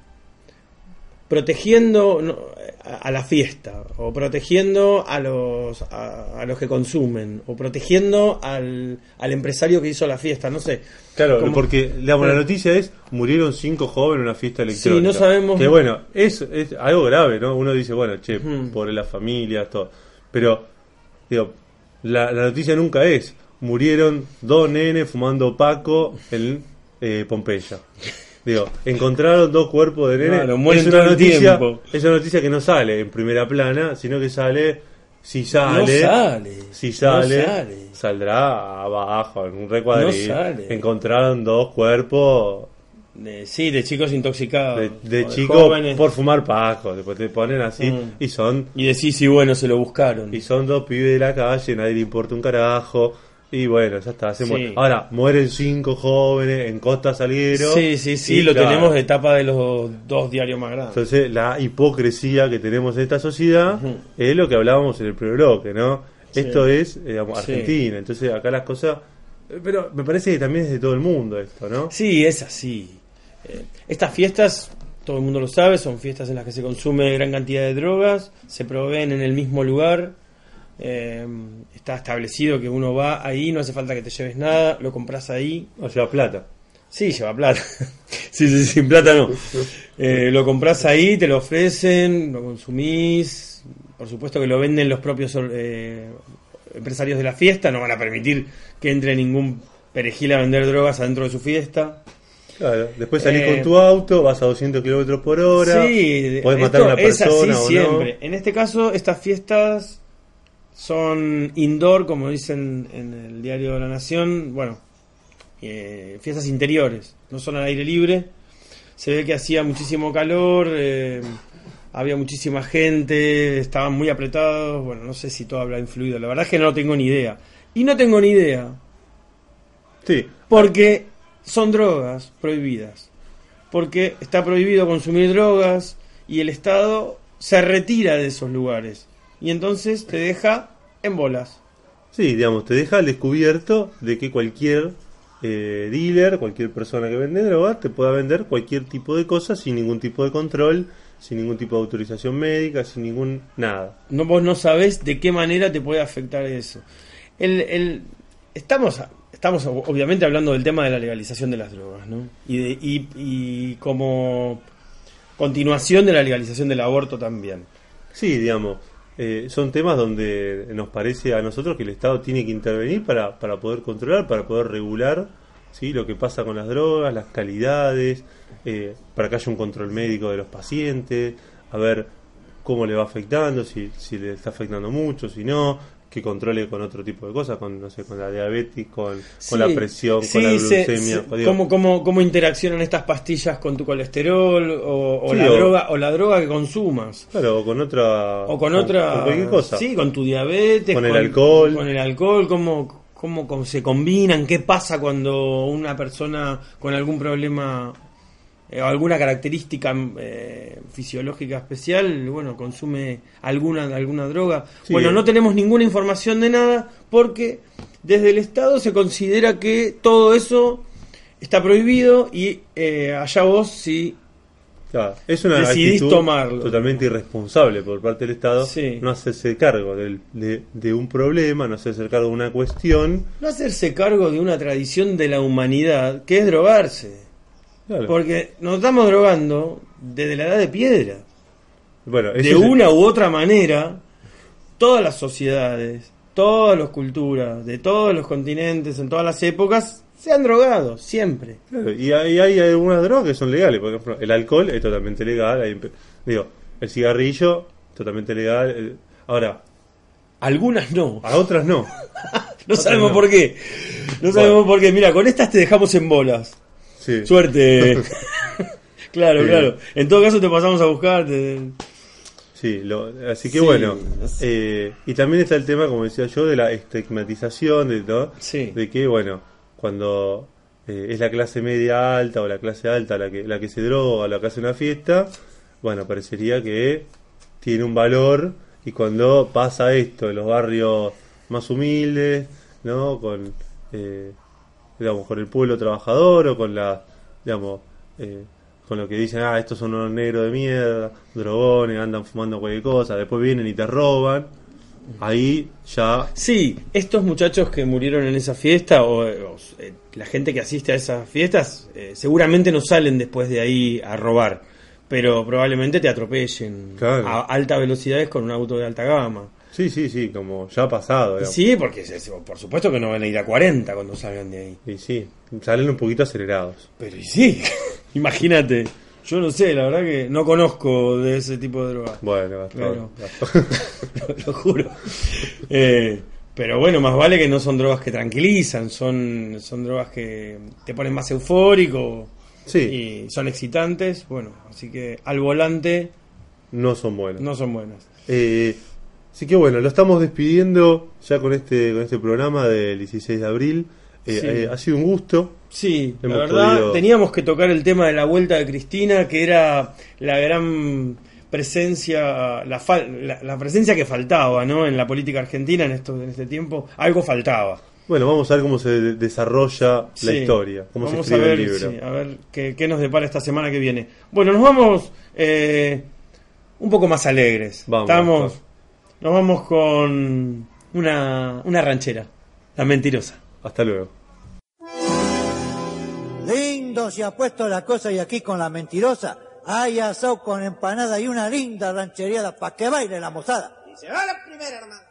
protegiendo a, la fiesta, o protegiendo a los, a, a los que consumen, o protegiendo al, al empresario que hizo la fiesta, no sé. Claro, Como- porque digamos, la Claro. noticia es murieron cinco jóvenes en una fiesta electrónica. Sí, no sabemos- Que bueno, es, es algo grave, ¿no? Uno dice, bueno, che, Ujú. por las familias, todo. Pero, digo, la, la noticia nunca es, murieron dos nenes fumando Paco en eh, Pompeya. Digo, encontraron dos cuerpos de nene. Claro, mueren es una noticia, es una noticia que no sale en primera plana, sino que sale si No sale, sale. si no sale, saldrá abajo en un recuadril. No sale. Encontraron dos cuerpos De- sí, de chicos intoxicados. de, de chicos por fumar pajo, después te ponen así Mm. y son Y decís, sí, bueno, se lo buscaron. y son dos pibes de la calle, nadie le importa un carajo. Y bueno, ya está. se Sí. muere. Ahora, mueren cinco jóvenes en Costa Salguero. Sí, sí, sí, Y lo claro, tenemos de tapa de los dos diarios más grandes. Entonces, la hipocresía que tenemos en esta sociedad es lo que hablábamos en el primer bloque, ¿no? Sí. Esto es, eh, digamos, Sí. Argentina. Entonces, acá las cosas. eh, Pero me parece que también es de todo el mundo esto, ¿no? Sí, es así. Eh, estas fiestas, todo el mundo lo sabe, son fiestas en las que se consume gran cantidad de drogas, se proveen en el mismo lugar. eh, está establecido que uno va ahí, no hace falta que te lleves nada, lo compras ahí. O sea, plata. Sí, lleva plata. sí, sí, sin plata no. Eh, lo compras ahí, te lo ofrecen, lo consumís. Por supuesto que lo venden los propios eh, empresarios de la fiesta, no van a permitir que entre ningún perejil a vender drogas adentro de su fiesta. Claro. Después salís Eh, con tu auto, vas a 200 kilómetros por hora. Sí, podés esto matar a una es así persona o siempre. no. En este caso, estas fiestas son indoor, como dicen en el diario de la Nación, bueno, eh, fiestas interiores, no son al aire libre. Se ve que hacía muchísimo calor, eh, había muchísima gente, estaban muy apretados, bueno, no sé si todo habrá influido, la verdad es que no tengo ni idea. Y no tengo ni idea, Sí. porque son drogas prohibidas. Porque está prohibido consumir drogas y el Estado se retira de esos lugares. Y entonces te deja en bolas. Sí, digamos, te deja al descubierto de que cualquier eh, dealer, cualquier persona que vende droga, te pueda vender cualquier tipo de cosa sin ningún tipo de control, sin ningún tipo de autorización médica, sin ningún nada. No, vos no sabés de qué manera te puede afectar eso. El, el- estamos, estamos ob- obviamente hablando del tema de la legalización de las drogas, ¿no? Y, de- y, y como continuación de la legalización del aborto también. Sí, digamos, eh, son temas donde nos parece a nosotros que el Estado tiene que intervenir para, para poder controlar, para poder regular ¿sí? lo que pasa con las drogas, las calidades, eh, para que haya un control médico de los pacientes, a ver cómo le va afectando, si, si le está afectando mucho, si no, que controle con otro tipo de cosas, con no sé, con la diabetes, con, con la presión, sí, con la glucemia. se- cómo, cómo, cómo interaccionan estas pastillas con tu colesterol o, o Sí, la o- droga o la droga que consumas Claro, o con otra. o con otra con cualquier cosa. sí con tu diabetes Con el alcohol. con el alcohol cómo, cómo, cómo se combinan qué pasa cuando una persona con algún problema eh, alguna característica eh, fisiológica especial bueno consume alguna alguna droga Sí, bueno no tenemos ninguna información de nada porque desde el Estado se considera que todo eso está prohibido y eh, allá vos si Claro, es una Decidís actitud tomarlo. totalmente irresponsable por parte del Estado Sí. no hacerse cargo del- de, de un problema, no hacerse cargo de una cuestión. no hacerse cargo de una tradición de la humanidad que es drogarse. Claro. Porque nos estamos drogando desde la edad de piedra. bueno, De el- una u otra manera, todas las sociedades, todas las culturas, de todos los continentes, en todas las épocas, se han drogado, siempre. claro, y hay, hay algunas drogas que son legales, por ejemplo, el alcohol es totalmente legal, hay- digo, el cigarrillo totalmente legal. el- ahora, Algunas no. a otras no. No sabemos no. por qué. No sabemos por qué. Mira, con estas te dejamos en bolas. Sí. Suerte. claro, Sí. claro. En todo caso te pasamos a buscar. te- Sí, lo- así que Sí, bueno, eh, y también está el tema, como decía yo, de la estigmatización, de. Sí. de que, bueno, cuando eh, es la clase media alta o la clase alta la que, la que se droga, la que hace una fiesta, bueno, parecería que tiene un valor y cuando pasa esto en los barrios más humildes, ¿no? Con, eh, digamos, con el pueblo trabajador o con la, digamos, eh, con lo que dicen, ah, estos son unos negros de mierda, drogones, andan fumando cualquier cosa, después vienen y te roban, ahí ya Sí, estos muchachos que murieron en esa fiesta o, o, eh, la gente que asiste a esas fiestas eh, seguramente no salen después de ahí a robar, pero probablemente te atropellen Claro. a alta velocidades con un auto de alta gama. Sí, sí, sí, como ya ha pasado. digamos. Sí, porque por supuesto que no van a ir a 40 cuando salgan de ahí. Y sí, salen un poquito acelerados. Pero y sí, imagínate. Yo no sé, la verdad que no conozco de ese tipo de drogas. Bueno. Gastón. lo, lo juro. Eh, pero bueno, más vale que no son drogas que tranquilizan, son, son drogas que te ponen más eufórico Sí, y son excitantes. Bueno, así que al volante no son buenos. no son buenas. Eh, así que bueno, lo estamos despidiendo ya con este, con este programa del 16 de abril. Eh, Sí. eh, ha sido un gusto. Sí, la Hemos verdad, podido- teníamos que tocar el tema de la vuelta de Cristina, que era la gran presencia, la, fal- la, la presencia que faltaba, ¿no? En la política argentina en esto, en este tiempo, algo faltaba. Bueno, vamos a ver cómo se de- desarrolla la historia, cómo vamos se escribe a ver, el libro. sí, a ver qué, qué nos depara esta semana que viene. Bueno, nos vamos eh, un poco más alegres. Vamos, Estamos, Gastón. Nos vamos con una, una ranchera, la mentirosa. Hasta luego. Lindo se ha puesto la cosa y aquí con la mentirosa. Hay asado con empanada y una linda ranchería para que baile la mozada. Y se va la primera, hermano.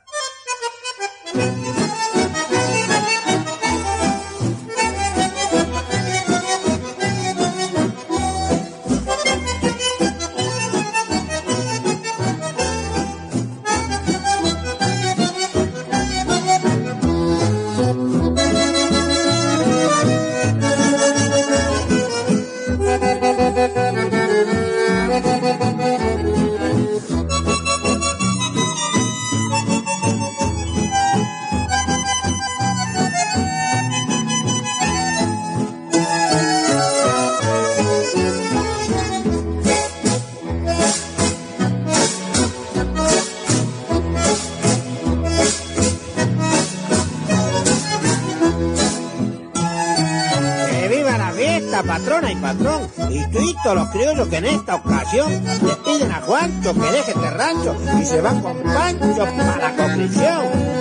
Patrón, y todos los criollos que en esta ocasión le piden a Juancho que deje este rancho y se van con Pancho para la conclusión.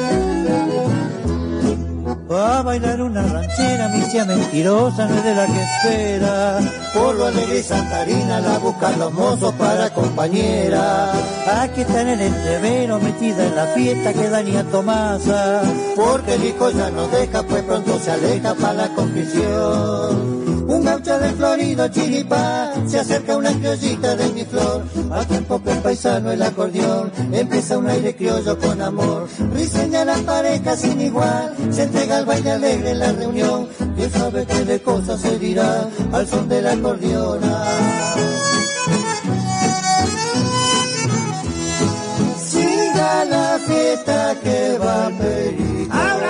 Va a bailar una ranchera, mi cia mentirosa, no es de la que espera. Por lo alegre y Santarina la buscan los mozos para compañera. Aquí está en el entrevero, metida en la fiesta que daña Tomasa. Porque el hijo ya no deja, pues pronto se aleja para la confesión. Un gaucho de Florido, chiripá, se acerca una criollita de mi flor. A tiempo que el paisano el acordeón, empieza un aire criollo con amor. Riseña la pareja sin igual, se entrega al baile alegre en la reunión. Quién sabe qué de cosas se dirá al son de la acordeona. Siga la fiesta que va a pedir. Ahora